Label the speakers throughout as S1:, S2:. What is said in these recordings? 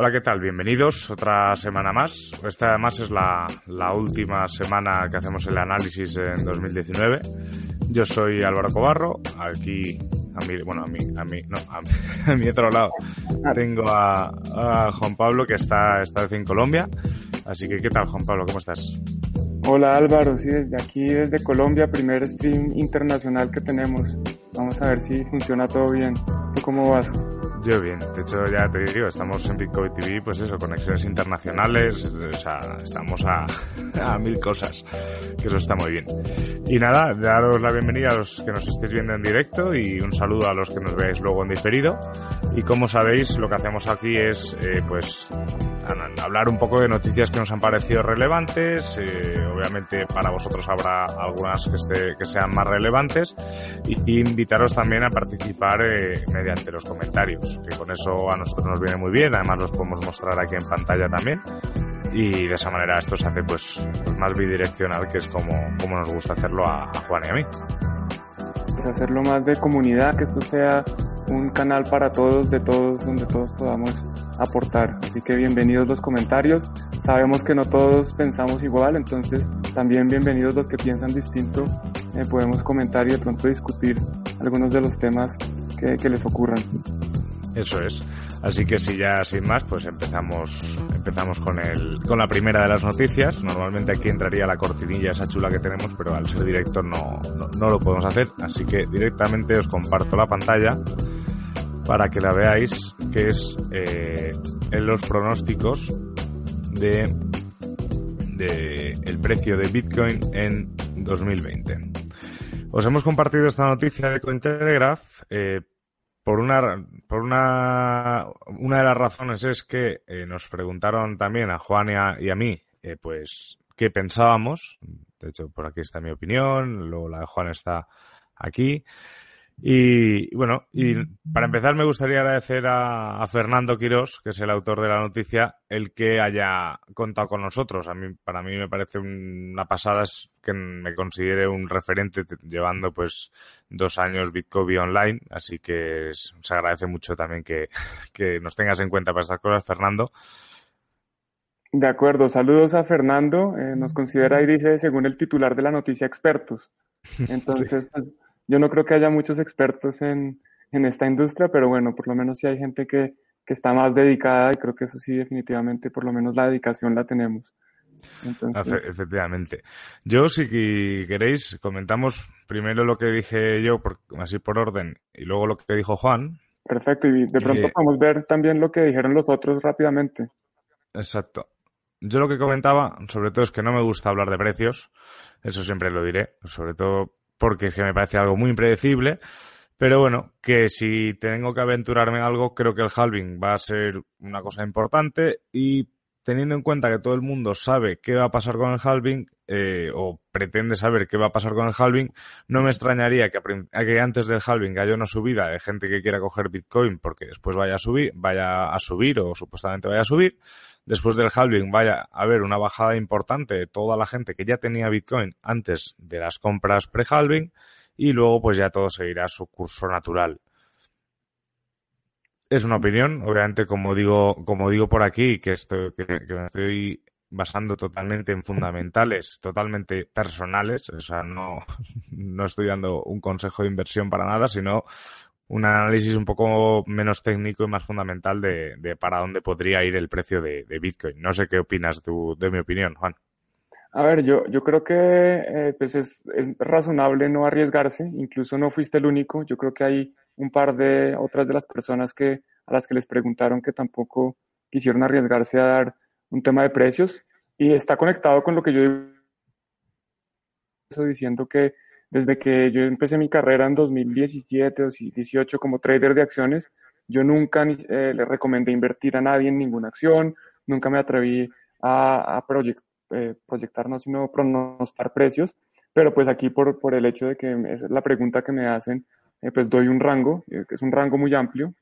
S1: Hola, ¿qué tal? Bienvenidos otra semana más. Esta además es la, última semana que hacemos el análisis en 2019. Yo soy Álvaro Cobarro, aquí a mi, bueno, a mí, a mí, no, a mi, otro lado tengo a, a, Juan Pablo que está esta vez en Colombia. Así que, ¿qué tal, Juan Pablo? ¿Cómo estás?
S2: Hola Álvaro, sí, desde aquí, desde Colombia, primer stream internacional que tenemos. Vamos a ver si funciona todo bien. ¿Tú cómo vas?
S1: Yo bien, de hecho ya te digo, estamos en Bitcoin TV, pues eso, conexiones internacionales, o sea, estamos a, a, mil cosas, que eso está muy bien. Y nada, daros la bienvenida a los que nos estéis viendo en directo y un saludo a los que nos veáis luego en diferido. Y como sabéis, lo que hacemos aquí es, eh, pues, hablar un poco de noticias que nos han parecido relevantes, eh, obviamente para vosotros habrá algunas que, esté, que sean más relevantes, y, invitaros también a participar eh, mediante los comentarios que con eso a nosotros nos viene muy bien, además los podemos mostrar aquí en pantalla también y de esa manera esto se hace pues, más bidireccional que es como, como nos gusta hacerlo a, Juan y a mí.
S2: Pues hacerlo más de comunidad, que esto sea un canal para todos, de todos, donde todos podamos aportar. Así que bienvenidos los comentarios. Sabemos que no todos pensamos igual, entonces también bienvenidos los que piensan distinto. Eh, podemos comentar y de pronto discutir algunos de los temas que, que les ocurran.
S1: Eso es. Así que si ya sin más, pues empezamos empezamos con el con la primera de las noticias. Normalmente aquí entraría la cortinilla esa chula que tenemos, pero al ser directo no, no, lo podemos hacer. Así que directamente os comparto la pantalla para que la veáis, que es eh, en los pronósticos de, de el precio de Bitcoin en 2020. Os hemos compartido esta noticia de Cointelegraph eh, por una, por una, una de las razones es que eh, nos preguntaron también a Juan y a, mí, eh, pues, qué pensábamos. De hecho, por aquí está mi opinión, luego la de Juan está aquí. Y bueno, y para empezar me gustaría agradecer a, Fernando Quirós, que es el autor de la noticia, el que haya contado con nosotros. A mí, para mí me parece una pasada que me considere un referente llevando pues dos años Bitcoin online, así que se agradece mucho también que, que nos tengas en cuenta para estas cosas, Fernando.
S2: De acuerdo, saludos a Fernando. Eh, nos considera y dice, según el titular de la noticia, expertos. Entonces, pues, yo no creo que haya muchos expertos en, en esta industria, pero bueno, por lo menos sí hay gente que, que, está más dedicada y creo que eso sí definitivamente, por lo menos la dedicación la tenemos.
S1: Efectivamente. Yo, si queréis, comentamos primero lo que dije yo, por, así por orden, y luego lo que dijo Juan.
S2: Perfecto, y de pronto podemos ver también lo que dijeron los otros rápidamente.
S1: Exacto. Yo lo que comentaba, sobre todo, es que no me gusta hablar de precios, eso siempre lo diré, sobre todo porque es que me parece algo muy impredecible. Pero bueno, que si tengo que aventurarme en algo, creo que el halving va a ser una cosa importante y teniendo en cuenta que todo el mundo sabe qué va a pasar con el halving eh, o pretende saber qué va a pasar con el halving, no me extrañaría que, que, antes del halving haya una subida de gente que quiera coger Bitcoin porque después vaya a subir, vaya a subir o supuestamente vaya a subir. Después del halving vaya a haber una bajada importante de toda la gente que ya tenía Bitcoin antes de las compras pre-halving y luego pues ya todo seguirá su curso natural. Es una opinión, obviamente como digo, como digo por aquí, que, esto, que, me estoy basando totalmente en fundamentales, totalmente personales, o sea, no, no estoy dando un consejo de inversión para nada, sino un análisis un poco menos técnico y más fundamental de, para dónde podría ir el precio de, Bitcoin. No sé qué opinas tú de mi opinión, Juan.
S2: A ver, yo, yo creo que eh, pues es, es, razonable no arriesgarse, incluso no fuiste el único, yo creo que hay un par de otras de las personas que, a las que les preguntaron que tampoco quisieron arriesgarse a dar un tema de precios y está conectado con lo que yo digo. Diciendo que desde que yo empecé mi carrera en 2017 o 2018 como trader de acciones, Yo nunca eh, le recomendé invertir a nadie en ninguna acción, nunca me atreví a, eh, proyectar, no, sino pronostar precios, pero pues aquí por, por el hecho de que es la pregunta que me hacen, eh, pues doy un rango, que es un rango muy amplio,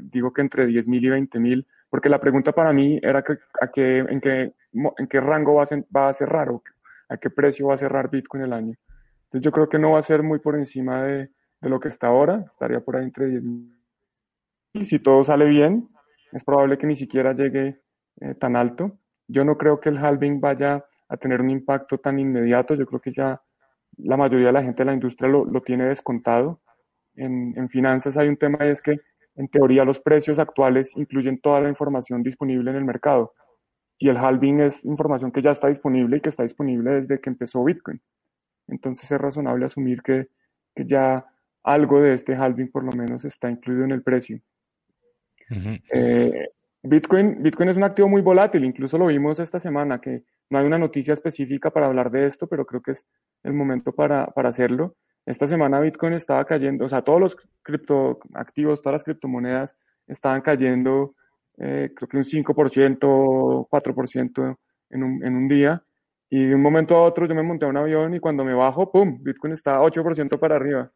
S2: digo que entre 10 mil y 20 mil, porque la pregunta para mí era que, a qué, en, qué, en qué rango va a, va a cerrar o a qué precio va a cerrar Bitcoin el año. Entonces yo creo que no va a ser muy por encima de, de lo que está ahora, estaría por ahí entre 10 Y si todo sale bien, es probable que ni siquiera llegue eh, tan alto. Yo no creo que el halving vaya a tener un impacto tan inmediato, yo creo que ya la mayoría de la gente de la industria lo, lo tiene descontado. En, en finanzas hay un tema y es que en teoría los precios actuales incluyen toda la información disponible en el mercado y el halving es información que ya está disponible y que está disponible desde que empezó Bitcoin. Entonces es razonable asumir que, que ya algo de este halving por lo menos está incluido en el precio. Eh, Bitcoin, es un activo muy volátil, incluso lo vimos esta semana, que no hay una noticia específica para hablar de esto, pero creo que es el momento para, para hacerlo. Esta semana Bitcoin estaba cayendo, o sea, todos los criptoactivos, todas las criptomonedas estaban cayendo, eh, creo que un 5%, 4% en un, en un día. Y de un momento a otro yo me monté a un avión y cuando me bajo, ¡pum! Bitcoin está 8% para arriba.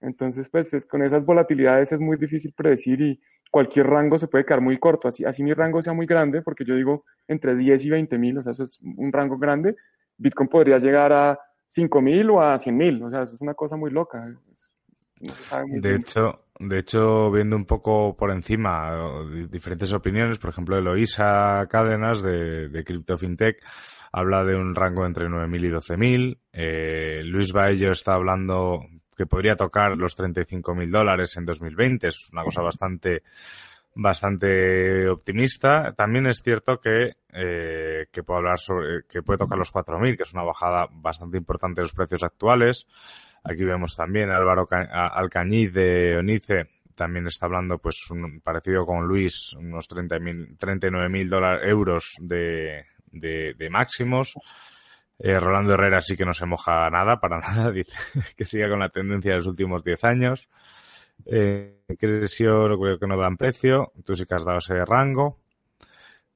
S2: Entonces, pues con esas volatilidades es muy difícil predecir y cualquier rango se puede quedar muy corto. Así, así mi rango sea muy grande, porque yo digo entre 10 y 20 mil, o sea, eso es un rango grande. Bitcoin podría llegar a 5 mil o a 100 mil, o sea, eso es una cosa muy loca.
S1: de hecho, de hecho, viendo un poco por encima diferentes opiniones, por ejemplo, Eloisa Cádenas de, de Crypto FinTech habla de un rango entre 9.000 y 12.000. Eh, Luis Baello está hablando que podría tocar los 35.000 dólares en 2020. Es una cosa bastante bastante optimista. También es cierto que, eh, que puede tocar los 4.000, que es una bajada bastante importante de los precios actuales. Aquí vemos también a Álvaro Alcañiz de Onice también está hablando, pues, un, parecido con Luis, unos 30.000, 39.000 euros de, de máximos. Eh, Rolando Herrera sí que no se moja nada, para nada, dice que siga con la tendencia de los últimos 10 años. Eh, creo que no dan precio, tú sí que has dado ese rango.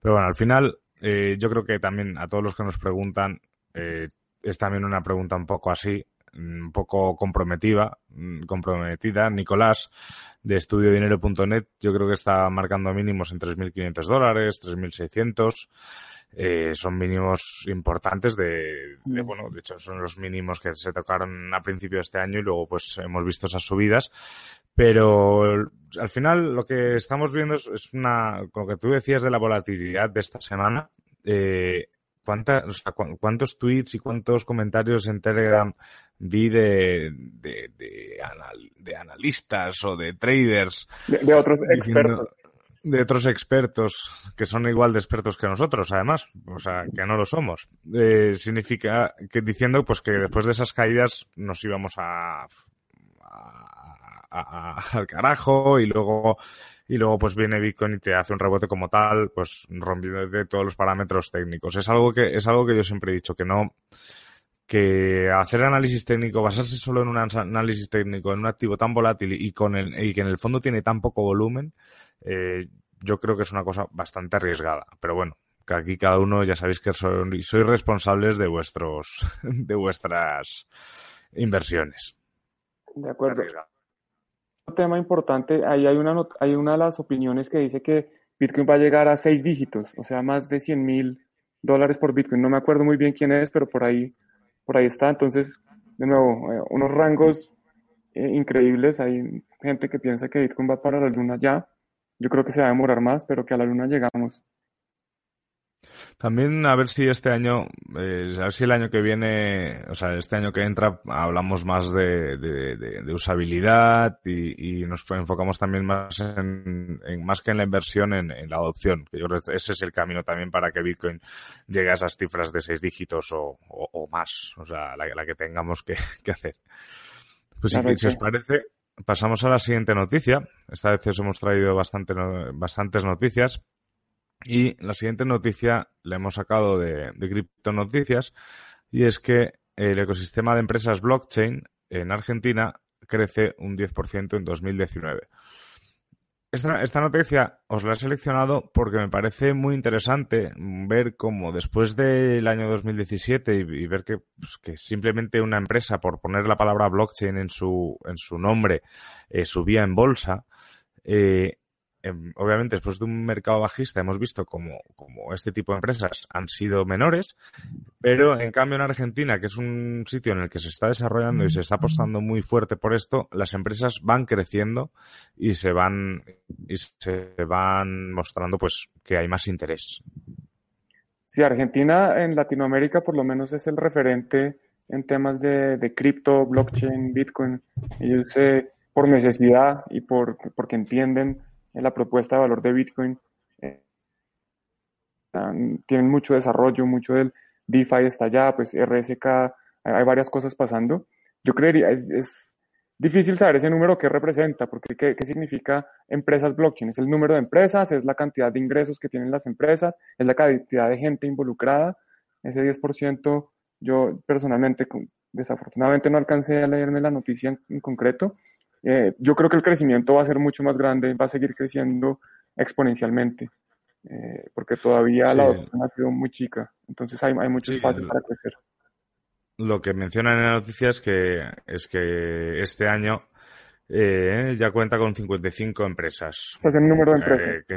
S1: Pero bueno, al final eh, yo creo que también a todos los que nos preguntan eh, es también una pregunta un poco así, un poco comprometida, comprometida. Nicolás de estudiodinero.net yo creo que está marcando mínimos en 3.500 dólares, 3.600 eh, son mínimos importantes de, de, bueno, de hecho son los mínimos que se tocaron a principio de este año y luego pues hemos visto esas subidas, pero al final lo que estamos viendo es, es una, con lo que tú decías de la volatilidad de esta semana, eh, ¿cuánta, o sea, ¿cuántos tweets y cuántos comentarios en Telegram vi de, de, de, anal, de analistas o de traders?
S2: De, de otros expertos
S1: de otros expertos que son igual de expertos que nosotros, además, o sea, que no lo somos. Eh, significa que diciendo pues que después de esas caídas nos íbamos a, al carajo y luego y luego pues viene Bitcoin y te hace un rebote como tal, pues rompiendo todos los parámetros técnicos. Es algo que es algo que yo siempre he dicho que no que hacer análisis técnico, basarse solo en un análisis técnico en un activo tan volátil y con el, y que en el fondo tiene tan poco volumen, eh, yo creo que es una cosa bastante arriesgada. Pero bueno, que aquí cada uno ya sabéis que soy responsables de vuestros, de vuestras inversiones.
S2: De acuerdo. Un tema importante, ahí hay una, hay una de las opiniones que dice que Bitcoin va a llegar a seis dígitos, o sea, más de 100 mil dólares por Bitcoin. No me acuerdo muy bien quién es, pero por ahí, por ahí está. Entonces, de nuevo, eh, unos rangos eh, increíbles. Hay gente que piensa que Bitcoin va para la luna ya. Yo creo que se va a demorar más, pero que a la luna llegamos.
S1: También a ver si este año, eh, a ver si el año que viene, o sea, este año que entra, hablamos más de, de, de, de usabilidad y, y, nos enfocamos también más en, en, más que en la inversión, en, en, la adopción. Que yo creo que ese es el camino también para que Bitcoin llegue a esas cifras de seis dígitos o, o, o más, o sea, la, la que tengamos que, que hacer. Pues si, si os parece, pasamos a la siguiente noticia. Esta vez os hemos traído bastante, bastantes noticias. Y la siguiente noticia la hemos sacado de, de Cripto Noticias y es que el ecosistema de empresas blockchain en Argentina crece un 10% en 2019. Esta, esta, noticia os la he seleccionado porque me parece muy interesante ver cómo después del año 2017 y, ver que, pues, que, simplemente una empresa, por poner la palabra blockchain en su, en su nombre, eh, subía en bolsa, eh, obviamente después de un mercado bajista hemos visto como, como este tipo de empresas han sido menores, pero en cambio en Argentina, que es un sitio en el que se está desarrollando y se está apostando muy fuerte por esto, las empresas van creciendo y se van y se van mostrando pues que hay más interés.
S2: Sí, Argentina en Latinoamérica por lo menos es el referente en temas de, de cripto, blockchain, Bitcoin. Ellos eh, por necesidad y por, porque entienden en la propuesta de valor de Bitcoin. Eh, tienen mucho desarrollo, mucho del DeFi está allá, pues RSK, hay varias cosas pasando. Yo creería, es, es difícil saber ese número que representa, porque ¿qué, ¿qué, significa empresas blockchain? Es el número de empresas, es la cantidad de ingresos que tienen las empresas, es la cantidad de gente involucrada. Ese 10%, yo personalmente, desafortunadamente no alcancé a leerme la noticia en concreto, eh, yo creo que el crecimiento va a ser mucho más grande, va a seguir creciendo exponencialmente, eh, porque todavía la adopción ha sido muy chica, entonces hay, hay mucho espacio para crecer.
S1: Lo que mencionan en la noticia es que, es que este año eh, ya cuenta con 55 empresas.
S2: Pues el número de empresas.
S1: que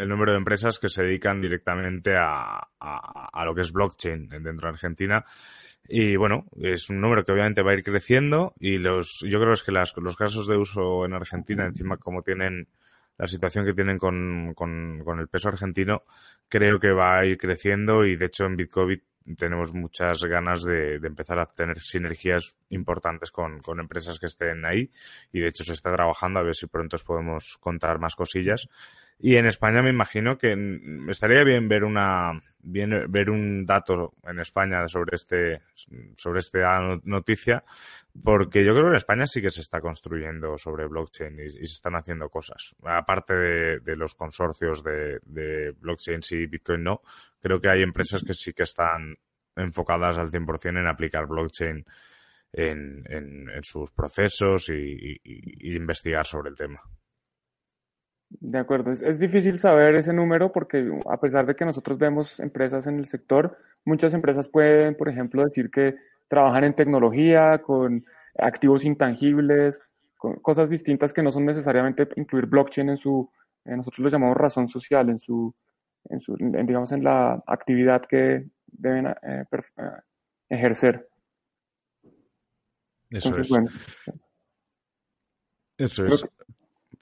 S1: el número de empresas que se dedican directamente a, a, a lo que es blockchain dentro de Argentina y bueno, es un número que obviamente va a ir creciendo y los, yo creo que las, los casos de uso en Argentina, encima como tienen la situación que tienen con, con, con el peso argentino, creo que va a ir creciendo y de hecho en Bitcoin tenemos muchas ganas de, de, empezar a tener sinergias importantes con, con, empresas que estén ahí y de hecho se está trabajando a ver si pronto os podemos contar más cosillas. Y en España me imagino que estaría bien ver una bien ver un dato en España sobre este sobre esta noticia porque yo creo que en España sí que se está construyendo sobre blockchain y, se están haciendo cosas aparte de, los consorcios de, de blockchain y Bitcoin no creo que hay empresas que sí que están enfocadas al 100% en aplicar blockchain en, sus procesos y, y investigar sobre el tema.
S2: De acuerdo, es, es, difícil saber ese número porque a pesar de que nosotros vemos empresas en el sector, muchas empresas pueden, por ejemplo, decir que trabajan en tecnología, con activos intangibles, con cosas distintas que no son necesariamente incluir blockchain en su, eh, nosotros lo llamamos razón social, en su, en su en, digamos, en la actividad que deben eh, per, eh, ejercer.
S1: Eso Entonces, es. Bueno, Eso es.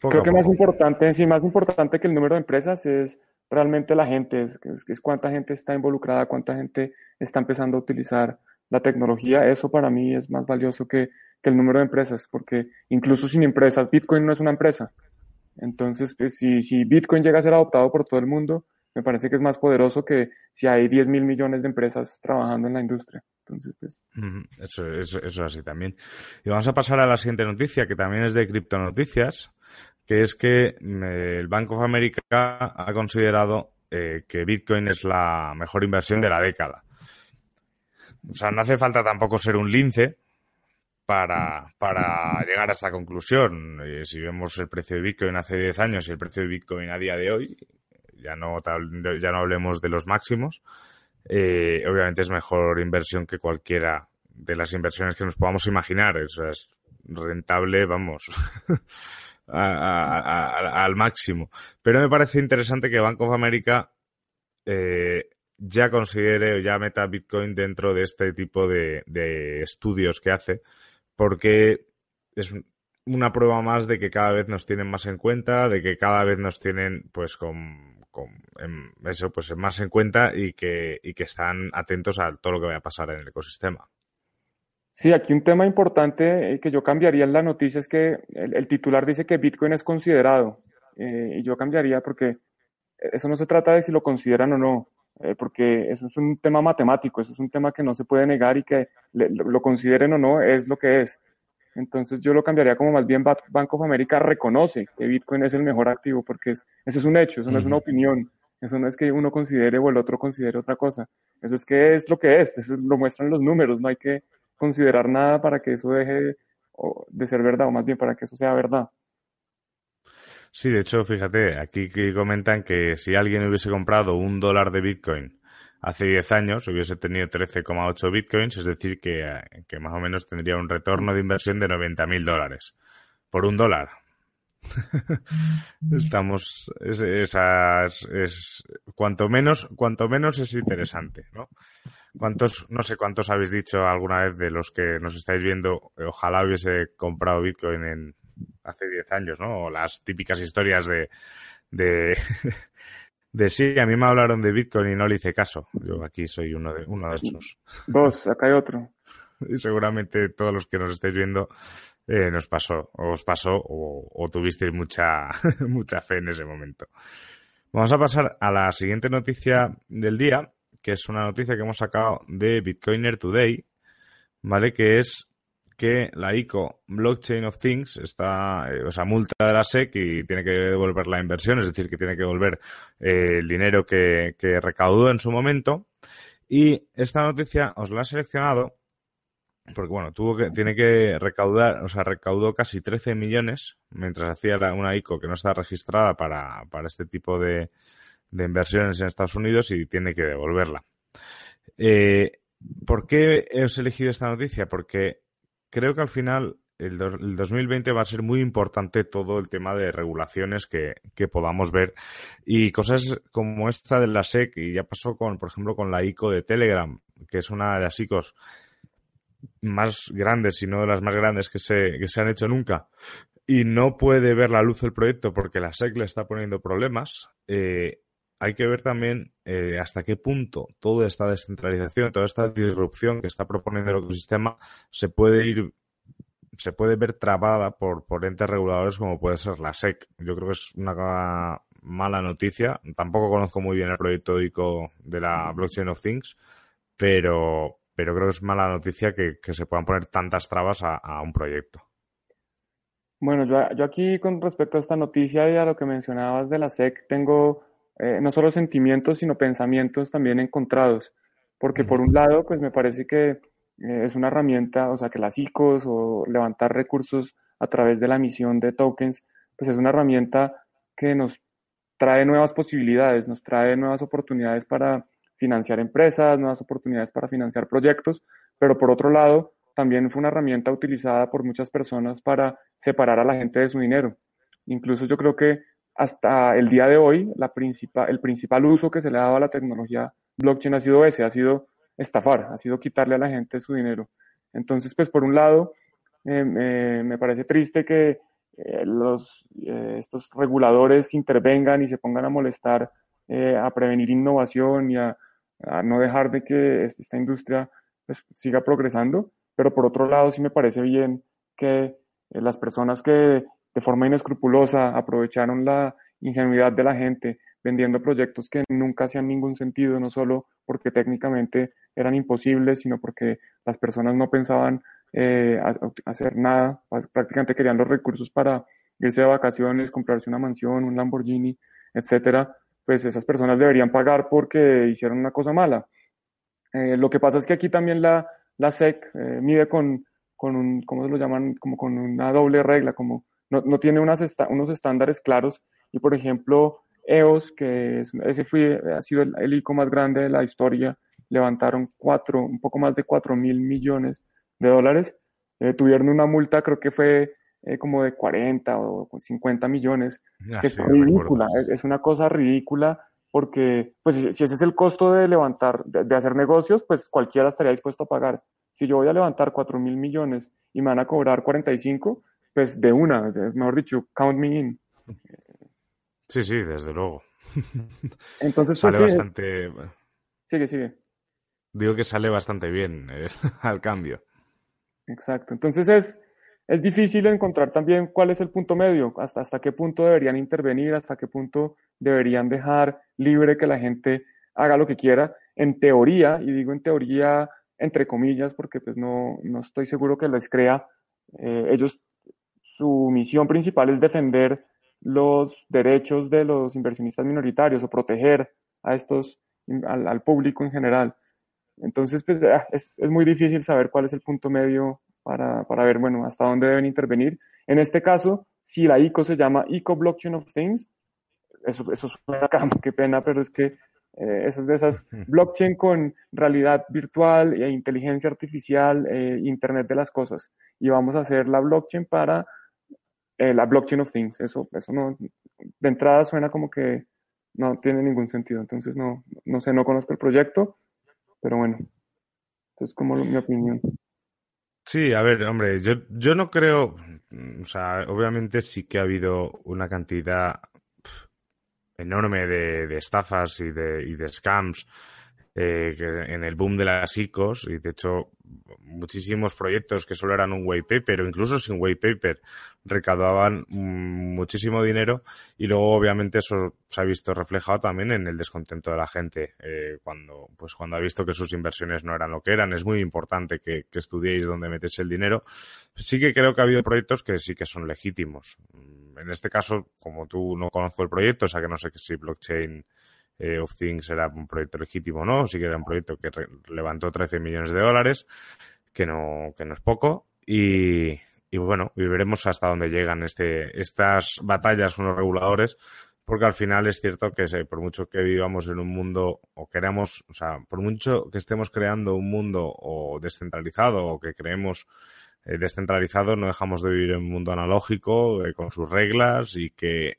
S2: Creo que más importante, sí, más importante que el número de empresas es realmente la gente, es, cuánta gente está involucrada, cuánta gente está empezando a utilizar la tecnología. Eso para mí es más valioso que, que el número de empresas, porque incluso sin empresas, Bitcoin no es una empresa. Entonces, pues, si, si Bitcoin llega a ser adoptado por todo el mundo, me parece que es más poderoso que si hay 10 mil millones de empresas trabajando en la industria. Pues...
S1: Eso, eso, eso es así también. Y vamos a pasar a la siguiente noticia, que también es de criptonoticias que es que eh, el Bank of America ha considerado eh, que Bitcoin es la mejor inversión de la década. O sea, no hace falta tampoco ser un lince para, para llegar a esa conclusión. Eh, si vemos el precio de Bitcoin hace 10 años y el precio de Bitcoin a día de hoy, ya no, ya no hablemos de los máximos, eh, obviamente es mejor inversión que cualquiera de las inversiones que nos podamos imaginar. O es rentable, vamos. al máximo. Pero me parece interesante que Bank of America eh, ya considere o ya meta Bitcoin dentro de este tipo de, de, estudios que hace, porque es una prueba más de que cada vez nos tienen más en cuenta, de que cada vez nos tienen pues con, eso pues más en cuenta y que, y que están atentos a todo lo que vaya a pasar en el ecosistema.
S2: Sí, aquí un tema importante eh, que yo cambiaría en la noticia es que el, titular dice que Bitcoin es considerado eh, y yo cambiaría porque eso no se trata de si lo consideran o no, eh, porque eso es un tema matemático, eso es un tema que no se puede negar y que le, lo, consideren o no es lo que es. Entonces yo lo cambiaría como más bien Bank of America reconoce que Bitcoin es el mejor activo porque es, eso es un hecho, eso no uh -huh. es una opinión, eso no es que uno considere o el otro considere otra cosa, eso es que es lo que es, eso lo muestran los números, no hay que considerar nada para que eso deje de ser verdad, o más bien para que eso sea verdad.
S1: Sí, de hecho, fíjate, aquí comentan que si alguien hubiese comprado un dólar de Bitcoin hace 10 años, hubiese tenido 13,8 Bitcoins, es decir, que, que, más o menos tendría un retorno de inversión de 90.000 dólares por un dólar. Estamos, es, esas, es, cuanto menos, cuanto menos es interesante, ¿no? ¿Cuántos, no sé cuántos habéis dicho alguna vez de los que nos estáis viendo, ojalá hubiese comprado Bitcoin en hace 10 años, ¿no? O las típicas historias de, de, de sí, a mí me hablaron de Bitcoin y no le hice caso. Yo aquí soy uno de, uno de esos.
S2: Dos, acá hay otro.
S1: Y seguramente todos los que nos estáis viendo eh, nos pasó, os pasó o, o tuvisteis mucha, mucha fe en ese momento. Vamos a pasar a la siguiente noticia del día, que es una noticia que hemos sacado de Bitcoiner Today, ¿vale? Que es que la ICO Blockchain of Things está, eh, o sea, multa de la SEC y tiene que devolver la inversión, es decir, que tiene que devolver eh, el dinero que, que recaudó en su momento. Y esta noticia os la he seleccionado porque bueno, tuvo que, tiene que recaudar, o sea, recaudó casi 13 millones mientras hacía una ICO que no está registrada para, para este tipo de, de, inversiones en Estados Unidos y tiene que devolverla. Eh, ¿Por qué he elegido esta noticia? Porque creo que al final el, el, 2020 va a ser muy importante todo el tema de regulaciones que, que, podamos ver. Y cosas como esta de la SEC y ya pasó con, por ejemplo, con la ICO de Telegram, que es una de las ICOs más grandes, si no de las más grandes que se, que se han hecho nunca, y no puede ver la luz del proyecto porque la SEC le está poniendo problemas, eh, hay que ver también eh, hasta qué punto toda esta descentralización, toda esta disrupción que está proponiendo el ecosistema se puede ir se puede ver trabada por, por entes reguladores como puede ser la SEC. Yo creo que es una mala noticia. Tampoco conozco muy bien el proyecto ICO de la Blockchain of Things, pero, pero creo que es mala noticia que, se puedan poner tantas trabas a, un proyecto.
S2: Bueno, yo, aquí con respecto a esta noticia y a lo que mencionabas de la SEC, tengo eh, no solo sentimientos, sino pensamientos también encontrados. Porque por un lado, pues me parece que eh, es una herramienta, o sea, que las ICOs o levantar recursos a través de la emisión de tokens, pues es una herramienta que nos trae nuevas posibilidades, nos trae nuevas oportunidades para financiar empresas, nuevas oportunidades para financiar proyectos, pero por otro lado, también fue una herramienta utilizada por muchas personas para separar a la gente de su dinero. Incluso yo creo que hasta el día de hoy, la el principal uso que se le ha dado a la tecnología blockchain ha sido ese, ha sido estafar, ha sido quitarle a la gente su dinero. Entonces, pues por un lado, eh, me parece triste que eh, los, eh, estos reguladores intervengan y se pongan a molestar, a prevenir innovación y a, a no dejar de que esta industria pues, siga progresando, pero por otro lado sí me parece bien que eh, las personas que de forma inescrupulosa aprovecharon la ingenuidad de la gente vendiendo proyectos que nunca hacían ningún sentido, no solo porque técnicamente eran imposibles, sino porque las personas no pensaban eh, hacer nada, prácticamente querían los recursos para irse de vacaciones, comprarse una mansión, un Lamborghini, etcétera, pues esas personas deberían pagar porque hicieron una cosa mala. Eh, lo que pasa es que aquí también la, la SEC eh, mide con, con un, ¿cómo se lo llaman? Como con una doble regla, como no, no tiene unas unos estándares claros. Y por ejemplo, EOS, que es, ese fue, ha sido el, ICO más grande de la historia, levantaron cuatro, un poco más de 4 mil millones de dólares. Eh, tuvieron una multa, creo que fue eh, como de 40 o 50 millones, ah, que es ridícula, es, una cosa ridícula porque pues si, ese es el costo de levantar, de, hacer negocios, pues cualquiera estaría dispuesto a pagar. Si yo voy a levantar 4 mil millones y me van a cobrar 45, pues de una, mejor dicho, count me in.
S1: Sí, sí, desde luego.
S2: Entonces,
S1: sale pues, bastante...
S2: Sigue, sigue.
S1: Digo que sale bastante bien eh, al cambio.
S2: Exacto. Entonces es, es difícil encontrar también cuál es el punto medio, hasta, hasta qué punto deberían intervenir, hasta qué punto deberían dejar libre que la gente haga lo que quiera. En teoría, y digo en teoría entre comillas, porque pues no, no estoy seguro que les crea, eh, ellos, su misión principal es defender los derechos de los inversionistas minoritarios o proteger a estos, al, al público en general. Entonces, pues ah, es, es muy difícil saber cuál es el punto medio para, para ver, bueno, hasta dónde deben intervenir. En este caso, si la ICO se llama ICO Blockchain of Things, eso, eso suena qué pena, pero es que eh, eso es de esas blockchain con realidad virtual e inteligencia artificial, eh, Internet de las cosas. Y vamos a hacer la blockchain para eh, la blockchain of things. Eso, eso no, de entrada suena como que no tiene ningún sentido. Entonces no, no sé, no conozco el proyecto, pero bueno, es como mi opinión.
S1: Sí, a ver, hombre, yo, yo no creo, o sea, obviamente sí que ha habido una cantidad enorme de, de estafas y de, y de scams eh, en el boom de las ICOs y de hecho muchísimos proyectos que solo eran un white paper o incluso sin white paper recaudaban muchísimo dinero y luego obviamente eso se ha visto reflejado también en el descontento de la gente eh, cuando pues cuando ha visto que sus inversiones no eran lo que eran. Es muy importante que, que estudiéis dónde metes el dinero. Sí que creo que ha habido proyectos que sí que son legítimos. En este caso como tú no conozco el proyecto o sea que no sé si blockchain eh, of Things era un proyecto legítimo no, sí que era un proyecto que levantó 13 millones de dólares, que no, que no es poco, y, y bueno, y veremos hasta dónde llegan este, estas batallas con los reguladores, porque al final es cierto que por mucho que vivamos en un mundo o queramos, o sea, por mucho que estemos creando un mundo o descentralizado o que creemos eh, descentralizado, no dejamos de vivir en un mundo analógico eh, con sus reglas y que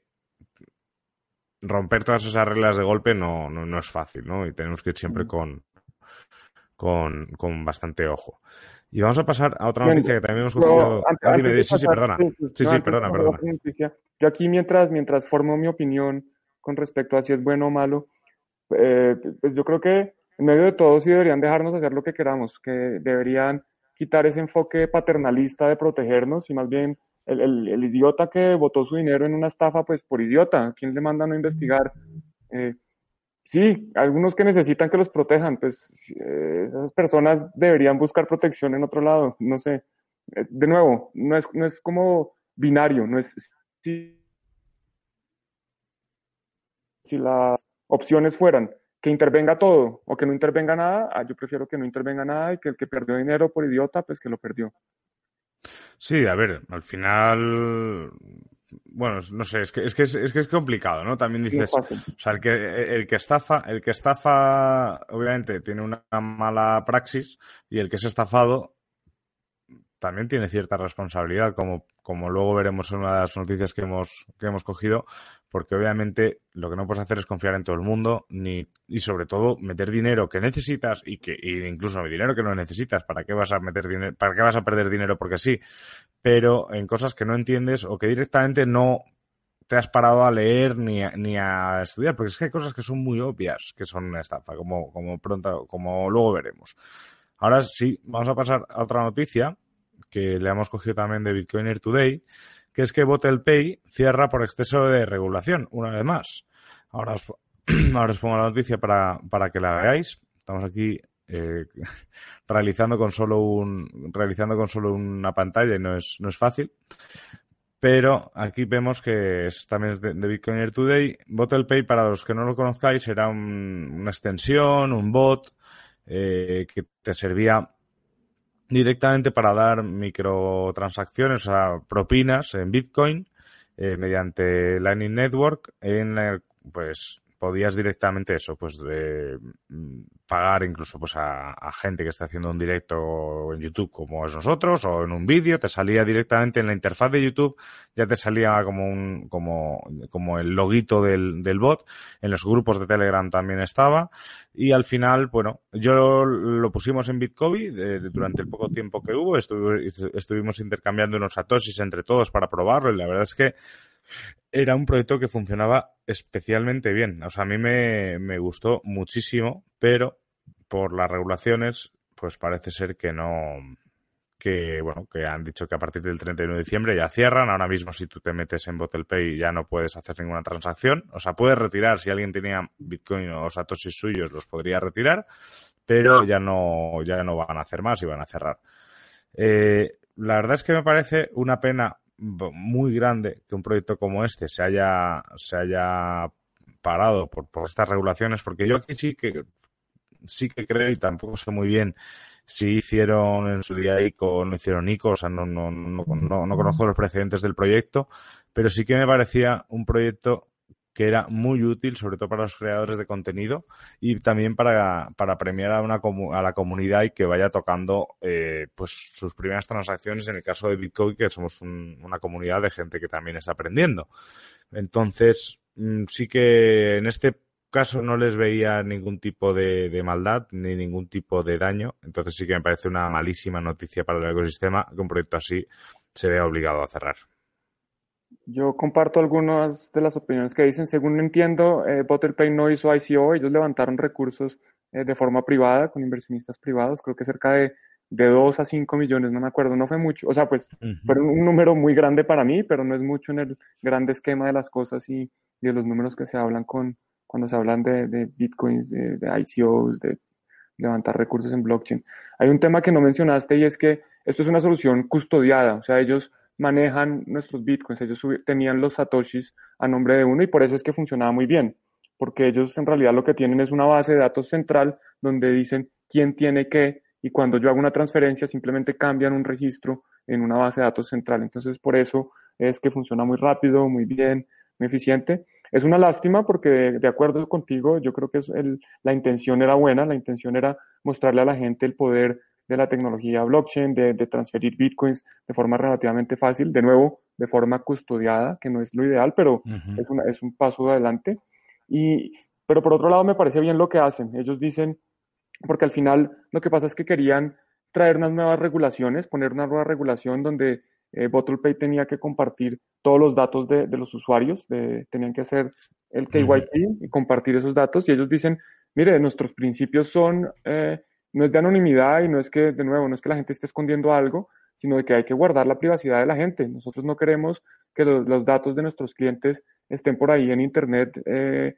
S1: romper todas esas reglas de golpe no, no, no, es fácil, ¿no? Y tenemos que ir siempre con, con, con bastante ojo. Y vamos a pasar a otra noticia que también hemos cogido. Ah, sí, sí, perdona. Sí, sí, perdona, perdona.
S2: Yo aquí mientras, mientras formo mi opinión con respecto a si es bueno o malo, eh, pues yo creo que en medio de todo sí deberían dejarnos hacer lo que queramos, que deberían quitar ese enfoque paternalista de protegernos y más bien el, idiota que votó su dinero en una estafa, pues por idiota, ¿quién le manda a no investigar? Eh, sí, algunos que necesitan que los protejan, pues eh, esas personas deberían buscar protección en otro lado, no sé. Eh, de nuevo, no es, no es como binario, no es... Si, si las opciones fueran que intervenga todo o que no intervenga nada, ah, yo prefiero que no intervenga nada y que el que perdió dinero por idiota, pues que lo perdió.
S1: Sí, a ver, al final, bueno, no sé, es que es, que es, que es complicado, ¿no? También dices, o sea, el que, el que estafa, el que estafa, obviamente, tiene una mala praxis y el que es estafado también tiene cierta responsabilidad, como, como luego veremos en una de las noticias que hemos, que hemos cogido, porque obviamente lo que no puedes hacer es confiar en todo el mundo, ni, y sobre todo meter dinero que necesitas y que, y incluso dinero que no necesitas, ¿para qué vas a meter dinero, para qué vas a perder dinero porque sí? Pero en cosas que no entiendes o que directamente no te has parado a leer ni a, ni a estudiar, porque es que hay cosas que son muy obvias que son una estafa, como, como pronto, como luego veremos. Ahora sí, vamos a pasar a otra noticia que le hemos cogido también de Bitcoiner Today, que es que Pay cierra por exceso de regulación, una vez más. Ahora os, ahora os pongo la noticia para, para que la veáis. Estamos aquí eh, realizando con solo un realizando con solo una pantalla y no es, no es fácil. Pero aquí vemos que es también de, de Bitcoiner Today. Pay, para los que no lo conozcáis, era una extensión, un bot eh, que te servía directamente para dar microtransacciones, o sea, propinas en Bitcoin eh, mediante Lightning Network en el, pues podías directamente eso, pues de mm, pagar incluso pues a, gente que está haciendo un directo en YouTube como es nosotros o en un vídeo, te salía directamente en la interfaz de YouTube, ya te salía como un, como, como el loguito del, del bot, en los grupos de Telegram también estaba y al final, bueno, yo lo pusimos en Bitcoin durante el poco tiempo que hubo, estuvimos intercambiando unos satoshis entre todos para probarlo y la verdad es que era un proyecto que funcionaba especialmente bien. O sea, a mí me, me gustó muchísimo, pero por las regulaciones, pues parece ser que no, que bueno, que han dicho que a partir del 31 de diciembre ya cierran. Ahora mismo si tú te metes en Pay ya no puedes hacer ninguna transacción. O sea, puedes retirar si alguien tenía Bitcoin o satoshis suyos los podría retirar, pero ya no ya no van a hacer más y van a cerrar. Eh, la verdad es que me parece una pena muy grande que un proyecto como este se haya, se haya parado por, por estas regulaciones, porque yo aquí sí que sí que creo y tampoco sé muy bien si hicieron en su día ICO o no hicieron ICO, o sea, no, no, no, no, conozco los precedentes del proyecto, pero sí que me parecía un proyecto que era muy útil, sobre todo para los creadores de contenido y también para, para premiar a, una, a la comunidad y que vaya tocando eh, pues sus primeras transacciones en el caso de Bitcoin, que somos una comunidad de gente que también está aprendiendo. Entonces, mm, sí que en este caso no les veía ningún tipo de, maldad ni ningún tipo de daño. Entonces sí que me parece una malísima noticia para el ecosistema que un proyecto así se vea obligado a cerrar.
S2: Yo comparto algunas de las opiniones que dicen. Según entiendo, eh, Pay no hizo ICO, ellos levantaron recursos eh, de forma privada con inversionistas privados, creo que cerca de, de 2 a 5 millones, no me acuerdo, no fue mucho. O sea, pues fue un número muy grande para mí, pero no es mucho en el grande esquema de las cosas y, de los números que se hablan con, cuando se hablan de, de bitcoins, de, de ICOs, de levantar recursos en blockchain. Hay un tema que no mencionaste y es que esto es una solución custodiada, o sea, ellos manejan nuestros bitcoins. Ellos tenían los satoshis a nombre de uno y por eso es que funcionaba muy bien, porque ellos en realidad lo que tienen es una base de datos central donde dicen quién tiene qué y cuando yo hago una transferencia simplemente cambian un registro en una base de datos central. Entonces por eso es que funciona muy rápido, muy bien, muy eficiente. Es una lástima porque de, acuerdo contigo, yo creo que es la intención era buena, la intención era mostrarle a la gente el poder de la tecnología blockchain, de, transferir bitcoins de forma relativamente fácil, de nuevo, de forma custodiada, que no es lo ideal, pero es, es un paso adelante. Y, pero por otro lado, me parece bien lo que hacen. Ellos dicen, porque al final lo que pasa es que querían traer unas nuevas regulaciones, poner una nueva regulación donde eh, BottlePay tenía que compartir todos los datos de, los usuarios, de, tenían que hacer el KYC y compartir esos datos. Y ellos dicen, mire, nuestros principios son eh, no es de anonimidad y no es que, de nuevo, no es que la gente esté escondiendo algo, sino de que hay que guardar la privacidad de la gente. Nosotros no queremos que los, datos de nuestros clientes estén por ahí en Internet eh,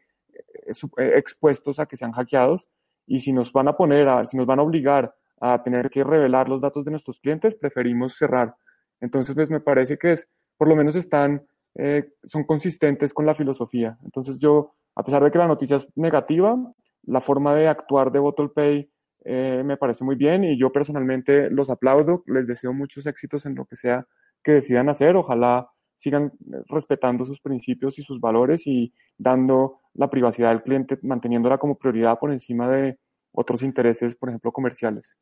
S2: eh, expuestos a que sean hackeados. Y si nos van a poner, si nos van a obligar a tener que revelar los datos de nuestros clientes, preferimos cerrar. Entonces, pues me parece que es, por lo menos están, eh, son consistentes con la filosofía. Entonces yo, a pesar de que la noticia es negativa, la forma de actuar de BottlePay eh, me parece muy bien y yo personalmente los aplaudo, les deseo muchos éxitos en lo que sea que decidan hacer, ojalá sigan respetando sus principios y sus valores y dando la privacidad del cliente, manteniéndola como prioridad por encima de otros intereses, por ejemplo, comerciales.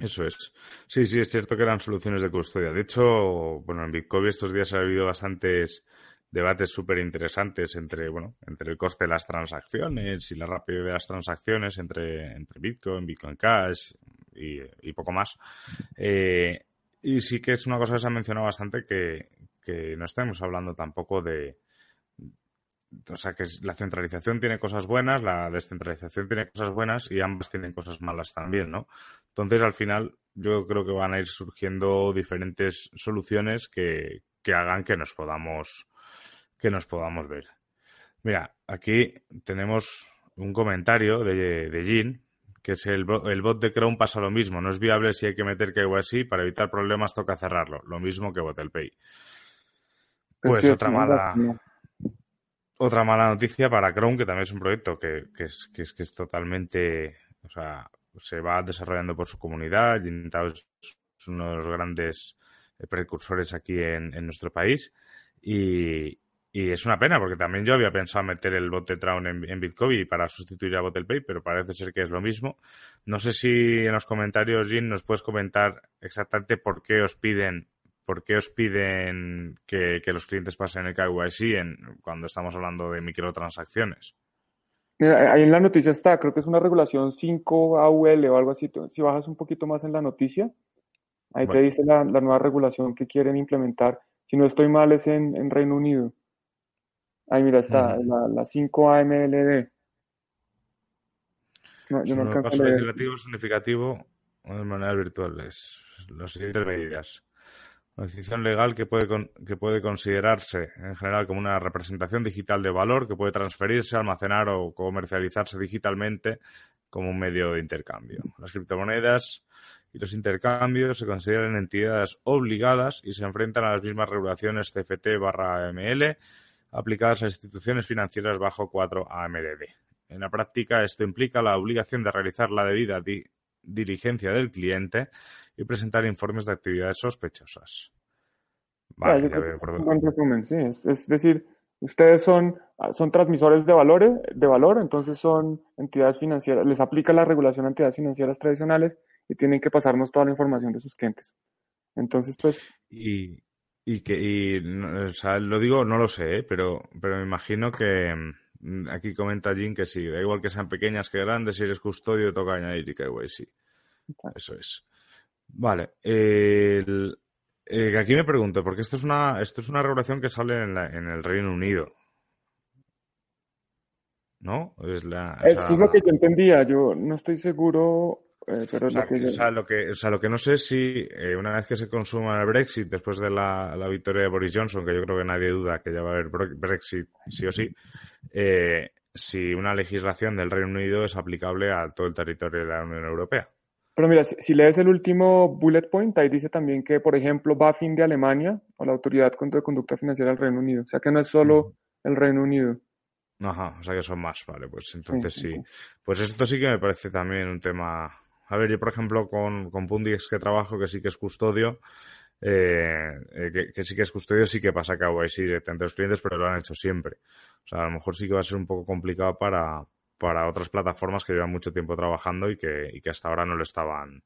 S1: Eso es. Sí, sí, es cierto que eran soluciones de custodia. De hecho, bueno, en Bitcoin estos días ha habido bastantes debates súper interesantes entre, bueno, entre el coste de las transacciones y la rapidez de las transacciones entre, entre Bitcoin, Bitcoin Cash y, poco más. Eh, y sí que es una cosa que se ha mencionado bastante que, que no estamos hablando tampoco de, o sea, que la centralización tiene cosas buenas, la descentralización tiene cosas buenas y ambas tienen cosas malas también, ¿no? Entonces, al final, yo creo que van a ir surgiendo diferentes soluciones que, que hagan que nos podamos que nos podamos ver. Mira, aquí tenemos un comentario de, de Jean, que es el, el, bot de Chrome pasa lo mismo. No es viable si hay que meter KYC, para evitar problemas toca cerrarlo. Lo mismo que BotelPay. Pues otra mala, otra mala noticia para Chrome, que también es un proyecto que, que, es, que, es, que es totalmente, o sea, se va desarrollando por su comunidad. Jean es uno de los grandes precursores aquí en, en nuestro país. Y, y es una pena, porque también yo había pensado meter el bot de Tron en, Bitcoin para sustituir a BotelPay, pero parece ser que es lo mismo. No sé si en los comentarios, Jin, nos puedes comentar exactamente por qué os piden por qué os piden que, los clientes pasen el KYC en, cuando estamos hablando de microtransacciones.
S2: Mira, ahí en la noticia está, creo que es una regulación 5 AUL o algo así. Si bajas un poquito más en la noticia, ahí te dice la, nueva regulación que quieren implementar. Si no estoy mal, es en Reino Unido. Ahí mira, está la, 5 AMLD.
S1: No, yo no paso legislativo significativo de manera virtual. Es las siguientes medidas. Una decisión legal que puede, que puede considerarse en general como una representación digital de valor que puede transferirse, almacenar o comercializarse digitalmente como un medio de intercambio. Las criptomonedas y los intercambios se consideran entidades obligadas y se enfrentan a las mismas regulaciones CFT barra AML aplicadas a instituciones financieras bajo 4 AMLD. En la práctica, esto implica la obligación de realizar la debida diligencia del cliente y presentar informes de actividades sospechosas.
S2: Vale, buen resumen, sí. Es, decir, ustedes son, son transmisores de valores, de valor, entonces son entidades financieras, les aplica la regulación a entidades financieras tradicionales y tienen que pasarnos toda la información de sus clientes. Entonces, pues.
S1: Y, y que, y, o sea, lo digo, no lo sé, ¿eh? pero, pero me imagino que mm, aquí comenta Jim que sí, da igual que sean pequeñas que grandes, si eres custodio toca añadir y que güey, sí. Eso es. Vale. El, eh, aquí me pregunto, porque esto es una, esto es una regulación que sale en, en el Reino Unido. ¿No?
S2: Es, la, es lo que yo entendía. Yo no estoy seguro eh, pero
S1: o, sea, lo que o, sea, lo que, no sé es si eh, una vez que se consuma el Brexit, después de la, victoria de Boris Johnson, que yo creo que nadie duda que ya va a haber Brexit sí o sí, eh, si una legislación del Reino Unido es aplicable a todo el territorio de la Unión Europea.
S2: Pero mira, si, lees el último bullet point, ahí dice también que, por ejemplo, BaFin de Alemania o la Autoridad de Conducta Financiera del Reino Unido. O sea que no es solo el Reino Unido.
S1: Ajá, o sea que son más, vale, pues entonces sí. Pues esto sí que me parece también un tema a ver, yo por ejemplo con, con Pundix que trabajo, que sí que es custodio, eh, eh, que, sí que es custodio, sí que pasa cabo ahí sí entre los clientes, pero lo han hecho siempre. O sea, a lo mejor sí que va a ser un poco complicado para, para otras plataformas que llevan mucho tiempo trabajando y que, y que hasta ahora no lo estaban,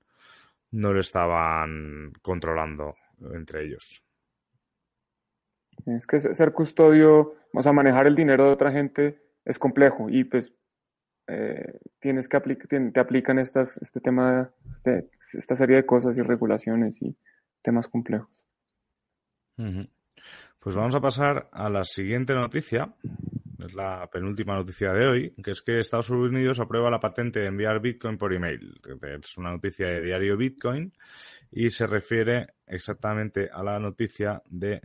S1: no lo estaban controlando entre ellos.
S2: Es que ser custodio, o sea, manejar el dinero de otra gente es complejo y pues eh, tienes que aplicar, te aplican estas, este tema, este, esta serie de cosas y regulaciones y temas complejos.
S1: Pues vamos a pasar a la siguiente noticia, es la penúltima noticia de hoy, que es que Estados Unidos aprueba la patente de enviar Bitcoin por email. Es una noticia de diario Bitcoin y se refiere exactamente a la noticia de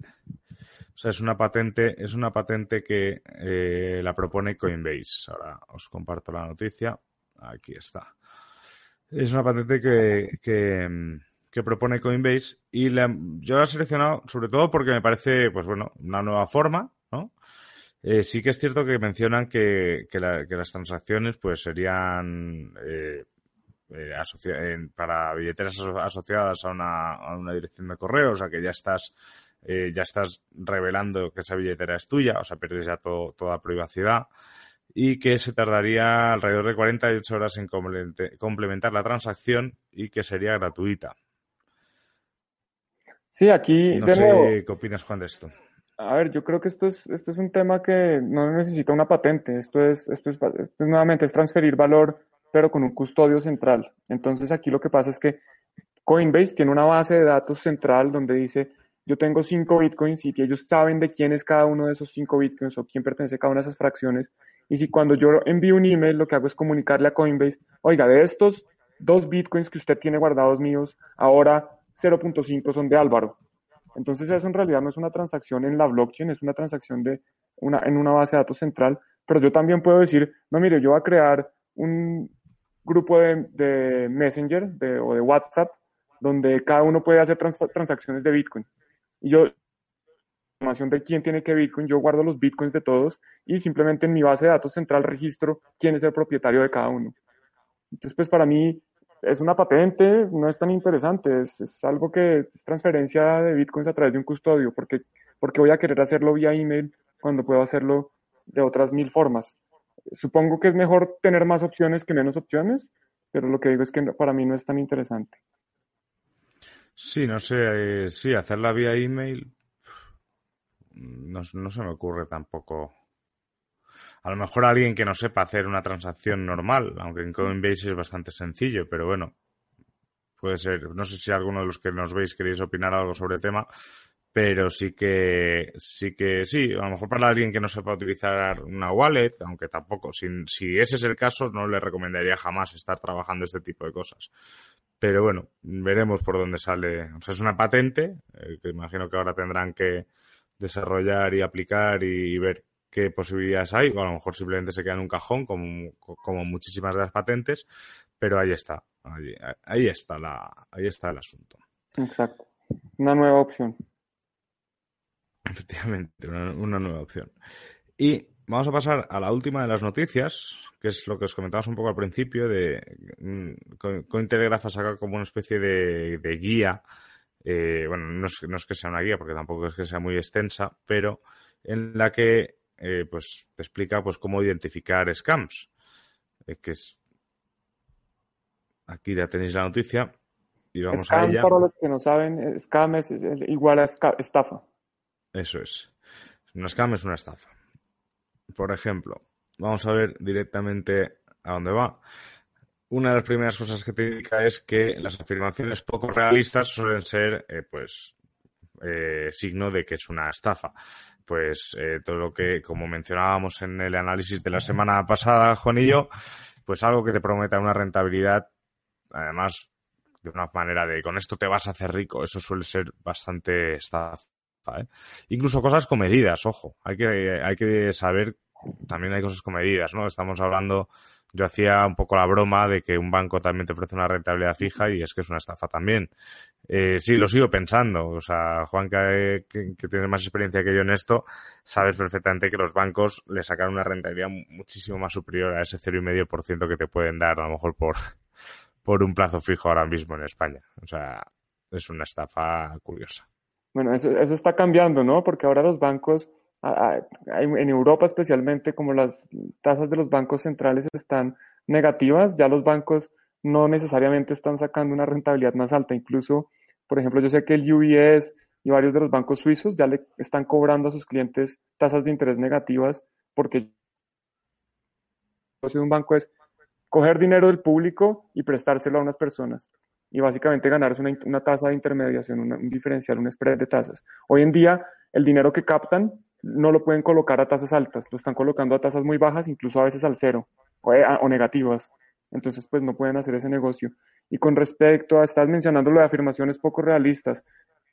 S1: o sea, es una patente, es una patente que eh, la propone Coinbase. Ahora os comparto la noticia. Aquí está. Es una patente que, que, propone Coinbase y yo la he seleccionado sobre todo porque me parece, pues bueno, una nueva forma, ¿no? Eh, sí que es cierto que mencionan que, que, las transacciones pues serían eh, para billeteras asociadas a una, a una dirección de correo, o sea que ya estás eh, ya estás revelando que esa billetera es tuya, o sea, pierdes ya toda privacidad y que se tardaría alrededor de 48 horas en complementar la transacción y que sería gratuita.
S2: Sí, aquí.
S1: No sé qué opinas, Juan, de esto.
S2: A ver, yo creo que esto es, esto es un tema que no necesita una patente. Esto es, esto es, nuevamente, es transferir valor, pero con un custodio central. Entonces, aquí lo que pasa es que Coinbase tiene una base de datos central donde dice yo tengo cinco bitcoins y ellos saben de quién es cada uno de esos cinco bitcoins o quién pertenece a cada una de esas fracciones. Y si cuando yo envío un email, lo que hago es comunicarle a Coinbase, oiga, de estos dos bitcoins que usted tiene guardados míos, ahora 0.5 son de Álvaro. Entonces eso en realidad no es una transacción en la blockchain, es una transacción de una, en una base de datos central, pero yo también puedo decir, no, mire, yo voy a crear un grupo de, Messenger o de WhatsApp donde cada uno puede hacer transacciones de Bitcoin. Y yo, información de quién tiene qué Bitcoin, yo guardo los Bitcoins de todos y simplemente en mi base de datos central registro quién es el propietario de cada uno. Entonces, pues para mí es una patente, no es tan interesante, es, algo que es transferencia de Bitcoins a través de un custodio, porque, porque voy a querer hacerlo vía email cuando puedo hacerlo de otras mil formas. Supongo que es mejor tener más opciones que menos opciones, pero lo que digo es que para mí no es tan interesante.
S1: Sí, no sé, eh, sí, hacerla vía email no, no se me ocurre tampoco. A lo mejor alguien que no sepa hacer una transacción normal, aunque en Coinbase es bastante sencillo, pero bueno, puede ser. No sé si alguno de los que nos veis queréis opinar algo sobre el tema, pero sí que, sí que, sí, a lo mejor para alguien que no sepa utilizar una wallet, aunque tampoco, si, si ese es el caso, no le recomendaría jamás estar trabajando este tipo de cosas. Pero bueno, veremos por dónde sale. O sea, es una patente eh, que imagino que ahora tendrán que desarrollar y aplicar y, ver qué posibilidades hay. O a lo mejor simplemente se queda en un cajón, como, como muchísimas de las patentes. Pero ahí está. Ahí, está la, ahí está el asunto.
S2: Exacto. Una nueva opción.
S1: Efectivamente, una, nueva opción. Y vamos a pasar a la última de las noticias, que es lo que os comentabas un poco al principio, de mm, Cointelegraph ha sacado como una especie de, guía, eh, bueno, no es, que sea una guía porque tampoco es que sea muy extensa, pero en la que eh, pues te explica pues cómo identificar scams, eh, que es aquí ya tenéis la noticia y vamos
S2: a
S1: ella.
S2: Para los que no saben, scam es igual a estafa.
S1: Eso es. Una scam es una estafa. Por ejemplo, vamos a ver directamente a dónde va. Una de las primeras cosas que te indica es que las afirmaciones poco realistas suelen ser, eh, pues, eh, signo de que es una estafa. Pues eh, todo lo que, como mencionábamos en el análisis de la semana pasada, Juan y yo, pues algo que te prometa una rentabilidad, además, de una manera de con esto te vas a hacer rico, eso suele ser bastante estafa. Incluso cosas comedidas, ojo, hay que, hay que saber, también hay cosas comedidas, ¿no? Estamos hablando, yo hacía un poco la broma de que un banco también te ofrece una rentabilidad fija y es que es una estafa también. Eh, sí, lo sigo pensando, o sea, Juan, que, que, tiene más experiencia que yo en esto, sabes perfectamente que los bancos le sacan una rentabilidad muchísimo más superior a ese 0,5% que te pueden dar a lo mejor por, por un plazo fijo ahora mismo en España. O sea, es una estafa curiosa.
S2: Bueno, eso, eso está cambiando, ¿no? Porque ahora los bancos, en Europa especialmente, como las tasas de los bancos centrales están negativas, ya los bancos no necesariamente están sacando una rentabilidad más alta. Incluso, por ejemplo, yo sé que el UBS y varios de los bancos suizos ya le están cobrando a sus clientes tasas de interés negativas porque un banco es coger dinero del público y prestárselo a unas personas y básicamente ganarse una, tasa de intermediación, un diferencial, un spread de tasas. Hoy en día, el dinero que captan no lo pueden colocar a tasas altas, lo están colocando a tasas muy bajas, incluso a veces al cero o, eh, negativas. Entonces, pues no pueden hacer ese negocio. Y con respecto a, estás mencionando lo de afirmaciones poco realistas,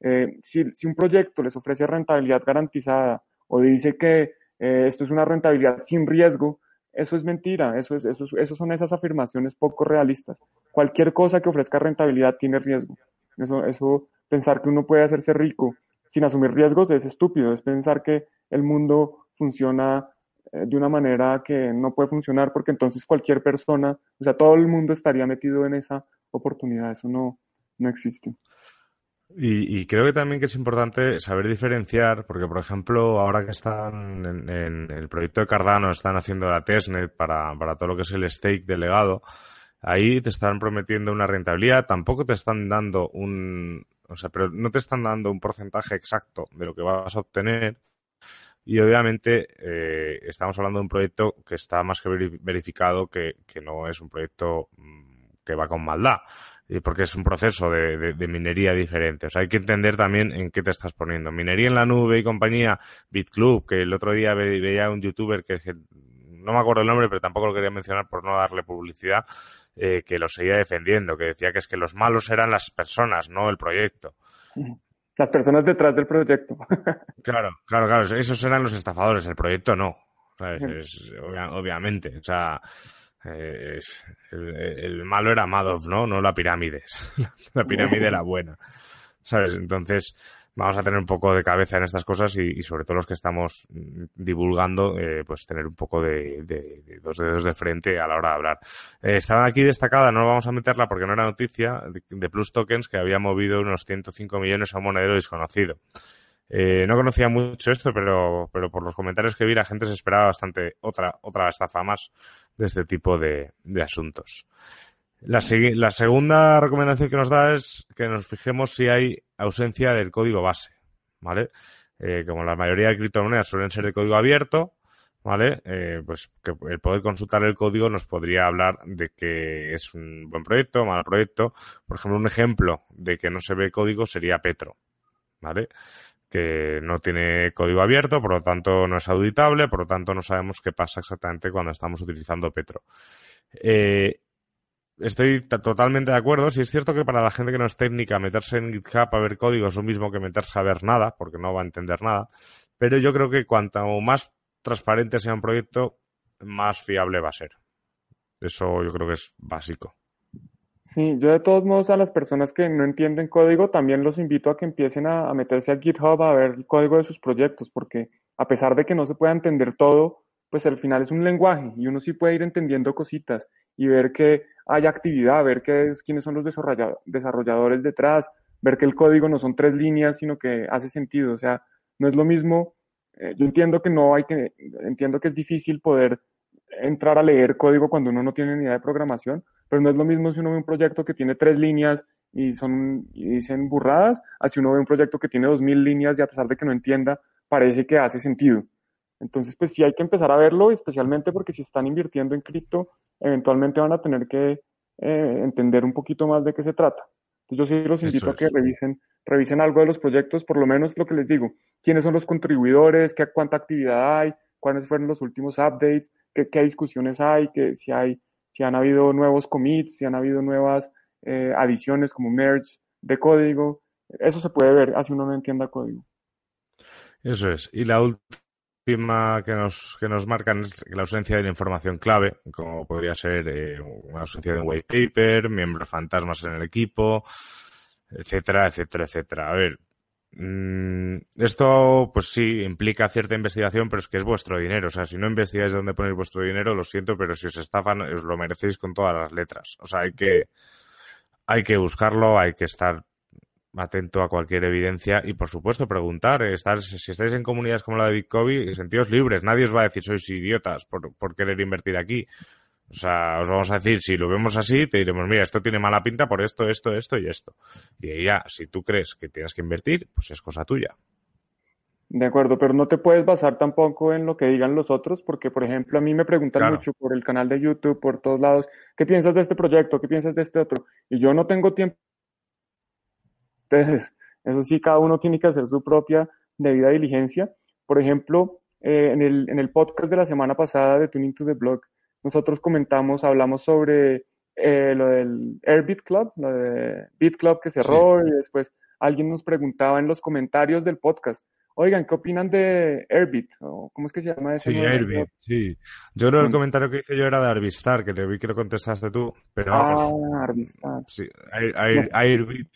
S2: eh, si, un proyecto les ofrece rentabilidad garantizada o dice que eh, esto es una rentabilidad sin riesgo, eso es mentira, eso, es, eso, eso son esas afirmaciones poco realistas. Cualquier cosa que ofrezca rentabilidad tiene riesgo. Eso, eso, pensar que uno puede hacerse rico sin asumir riesgos es estúpido, es pensar que el mundo funciona eh, de una manera que no puede funcionar porque entonces cualquier persona, o sea, todo el mundo estaría metido en esa oportunidad, eso no, no existe.
S1: Y, creo que también que es importante saber diferenciar, porque por ejemplo, ahora que están en, el proyecto de Cardano, están haciendo la testnet para, para todo lo que es el stake delegado, ahí te están prometiendo una rentabilidad, tampoco te están dando un, o sea, pero no te están dando un porcentaje exacto de lo que vas a obtener. Y obviamente eh, estamos hablando de un proyecto que está más que verificado que, que no es un proyecto mm, que va con maldad porque es un proceso de, minería diferente. O sea, hay que entender también en qué te estás poniendo. Minería en la nube y compañía, BitClub, que el otro día veía un youtuber que, no me acuerdo el nombre, pero tampoco lo quería mencionar por no darle publicidad, eh, que lo seguía defendiendo, que decía que es que los malos eran las personas, no el proyecto.
S2: Las personas detrás del proyecto.
S1: claro, claro, claro. Esos eran los estafadores, el proyecto no. obviamente. O sea, eh, el, malo era Madoff, ¿no? No la pirámide. la pirámide era buena. ¿Sabes? Entonces, vamos a tener un poco de cabeza en estas cosas y, sobre todo los que estamos divulgando, eh, pues tener un poco de, dos dedos de frente a la hora de hablar. Eh, estaban aquí destacada, no vamos a meterla porque no era noticia, de, Plus Tokens que había movido unos 105 millones a un monedero desconocido. Eh, no conocía mucho esto, pero, pero por los comentarios que vi la gente se esperaba bastante otra, otra estafa más de este tipo de, asuntos. La, la, segunda recomendación que nos da es que nos fijemos si hay ausencia del código base, ¿vale? Eh, como la mayoría de criptomonedas suelen ser de código abierto, ¿vale? Eh, pues que el poder consultar el código nos podría hablar de que es un buen proyecto, mal proyecto. Por ejemplo, un ejemplo de que no se ve código sería Petro, ¿vale? Que no tiene código abierto, por lo tanto no es auditable, por lo tanto no sabemos qué pasa exactamente cuando estamos utilizando Petro. Eh, estoy totalmente de acuerdo. Si es cierto que para la gente que no es técnica, meterse en GitHub a ver código es lo mismo que meterse a ver nada, porque no va a entender nada. Pero yo creo que cuanto más transparente sea un proyecto, más fiable va a ser. Eso yo creo que es básico.
S2: Sí, yo de todos modos a las personas que no entienden código también los invito a que empiecen a, meterse a GitHub a ver el código de sus proyectos, porque a pesar de que no se pueda entender todo, pues al final es un lenguaje y uno sí puede ir entendiendo cositas y ver que hay actividad, ver que es, quiénes son los desarrolladores detrás, ver que el código no son tres líneas, sino que hace sentido. O sea, no es lo mismo. Eh, yo entiendo que no hay que, entiendo que es difícil poder entrar a leer código cuando uno no tiene ni idea de programación, pero no es lo mismo si uno ve un proyecto que tiene tres líneas y son y dicen burradas, así uno ve un proyecto que tiene dos mil líneas y a pesar de que no entienda, parece que hace sentido. Entonces, pues sí hay que empezar a verlo, especialmente porque si están invirtiendo en cripto, eventualmente van a tener que eh, entender un poquito más de qué se trata. Entonces, yo sí los invito a que revisen, revisen algo de los proyectos, por lo menos lo que les digo, quiénes son los contribuidores, qué, cuánta actividad hay, cuáles fueron los últimos updates, qué, discusiones hay, que si hay, si han habido nuevos commits, si han habido nuevas eh, adiciones como merge de código. Eso se puede ver, así uno no entienda código.
S1: Eso es. Y la última que nos, que nos marcan es la ausencia de la información clave, como podría ser eh, una ausencia de un white paper, miembros fantasmas en el equipo, etcétera, etcétera, etcétera. A ver, esto, pues sí, implica cierta investigación, pero es que es vuestro dinero. O sea, si no investigáis dónde ponéis vuestro dinero, lo siento, pero si os estafan, os lo merecéis con todas las letras. O sea, hay que, hay que buscarlo, hay que estar atento a cualquier evidencia y, por supuesto, preguntar. Estar, si estáis en comunidades como la de Bitcoin, sentidos libres. Nadie os va a decir sois idiotas por, por querer invertir aquí. O sea, os vamos a decir, si lo vemos así, te diremos, mira, esto tiene mala pinta por esto, esto, esto y esto. Y ya, si tú crees que tienes que invertir, pues es cosa tuya.
S2: De acuerdo, pero no te puedes basar tampoco en lo que digan los otros, porque, por ejemplo, a mí me preguntan mucho por el canal de YouTube, por todos lados, ¿qué piensas de este proyecto? ¿Qué piensas de este otro? Y yo no tengo tiempo entonces, eso sí, cada uno tiene que hacer su propia debida diligencia. Por ejemplo, eh, en, el, en el podcast de la semana pasada de Tuning to the Blog, nosotros comentamos, hablamos sobre eh, lo del Airbit Club, lo de Bit Club que cerró y después alguien nos preguntaba en los comentarios del podcast, oigan, ¿qué opinan de Airbit? ¿Cómo es que se llama ese?
S1: Sí, Airbit, sí. Yo creo que el comentario que hice yo era de Arbistar, que le vi que lo contestaste tú, pero
S2: Ah, Arbistar.
S1: Sí, Airbit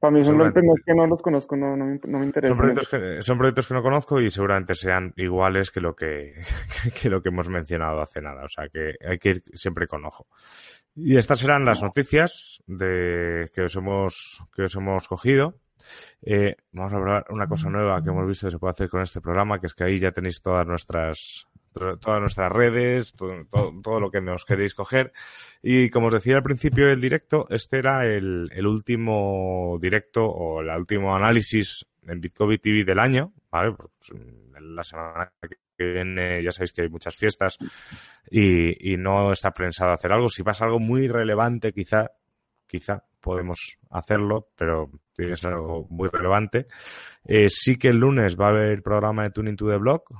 S2: para mí son proyectos que no los conozco, no, no, me, interesan.
S1: Son proyectos, que, no conozco y seguramente sean iguales que lo que, que lo que hemos mencionado hace nada. O sea que hay que ir siempre con ojo. Y estas serán las noticias de que os hemos, que os hemos cogido. Eh, vamos a hablar una cosa nueva que hemos visto que se puede hacer con este programa, que es que ahí ya tenéis todas nuestras todas nuestras redes, todo, lo que nos queréis coger. Y como os decía al principio del directo, este era el, último directo o el último análisis en Bitcoin TV del año, ¿vale? Pues, la semana que viene ya sabéis que hay muchas fiestas y, no está pensado hacer algo. Si pasa algo muy relevante, quizá, quizá podemos hacerlo, pero tiene que ser algo muy relevante. Eh, sí que el lunes va a haber programa de Tuning to the Block,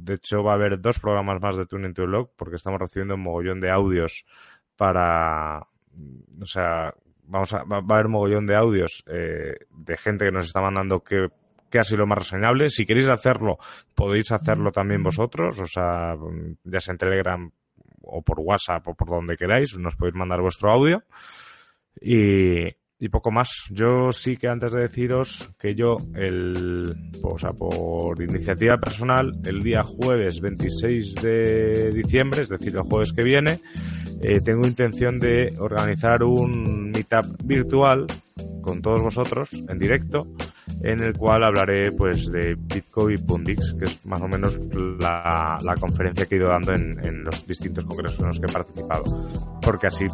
S1: de hecho, va a haber dos programas más de Tuning to Blog porque estamos recibiendo un mogollón de audios para. O sea, vamos a, va a haber un mogollón de audios eh, de gente que nos está mandando que, que ha sido lo más reseñable. Si queréis hacerlo, podéis hacerlo también vosotros, o sea, ya sea en Telegram o por WhatsApp o por donde queráis, nos podéis mandar vuestro audio. Y, y poco más. Yo sí que antes de deciros que yo, el, o sea, por iniciativa personal, el día jueves 26 de diciembre, es decir, el jueves que viene, eh, tengo intención de organizar un meetup virtual con todos vosotros en directo en el cual hablaré pues de Bitcoin y Pundix, que es más o menos la, la conferencia que he ido dando en, en, los distintos congresos en los que he participado. Porque así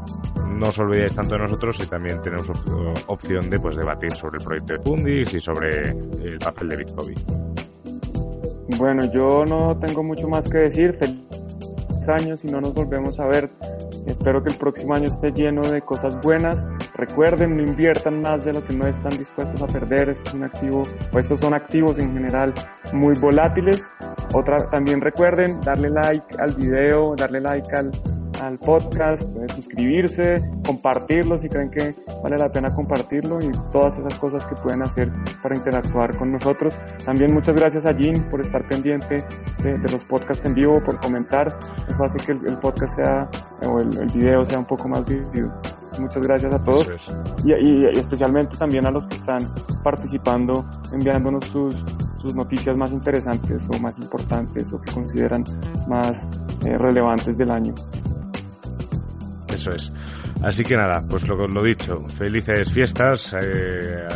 S1: no os olvidéis tanto de nosotros y también tenemos opción de pues debatir sobre el proyecto de Pundix y sobre el papel de Bitcoin.
S2: Bueno, yo no tengo mucho más que decir. Feliz años y no nos volvemos a ver. Espero que el próximo año esté lleno de cosas buenas Recuerden, no inviertan más de lo que no están dispuestos a perder. O estos son activos en general muy volátiles. También recuerden darle like al video, darle like al, al podcast, suscribirse, compartirlo si creen que vale la pena compartirlo y todas esas cosas que pueden hacer para interactuar con nosotros. También muchas gracias a Jean por estar pendiente de, los podcasts en vivo, por comentar. Eso hace que el, podcast sea, o el, el video sea un poco más vivido. Muchas gracias a todos y, especialmente también a los que están participando, enviándonos sus, sus noticias más interesantes o más importantes o que consideran más eh, relevantes del año.
S1: Eso es. Así que nada, pues lo, lo dicho, felices fiestas, eh,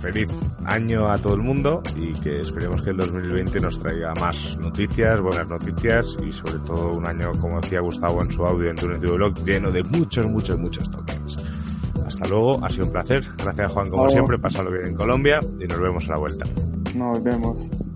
S1: feliz año a todo el mundo y que esperemos que el 2020 nos traiga más noticias, buenas noticias y sobre todo un año, como decía Gustavo en su audio en Tunity Blog, lleno de muchos, muchos, muchos tokens. Hasta luego, ha sido un placer. Gracias Juan como siempre, pásalo bien en Colombia y nos vemos a la vuelta.
S2: Nos vemos.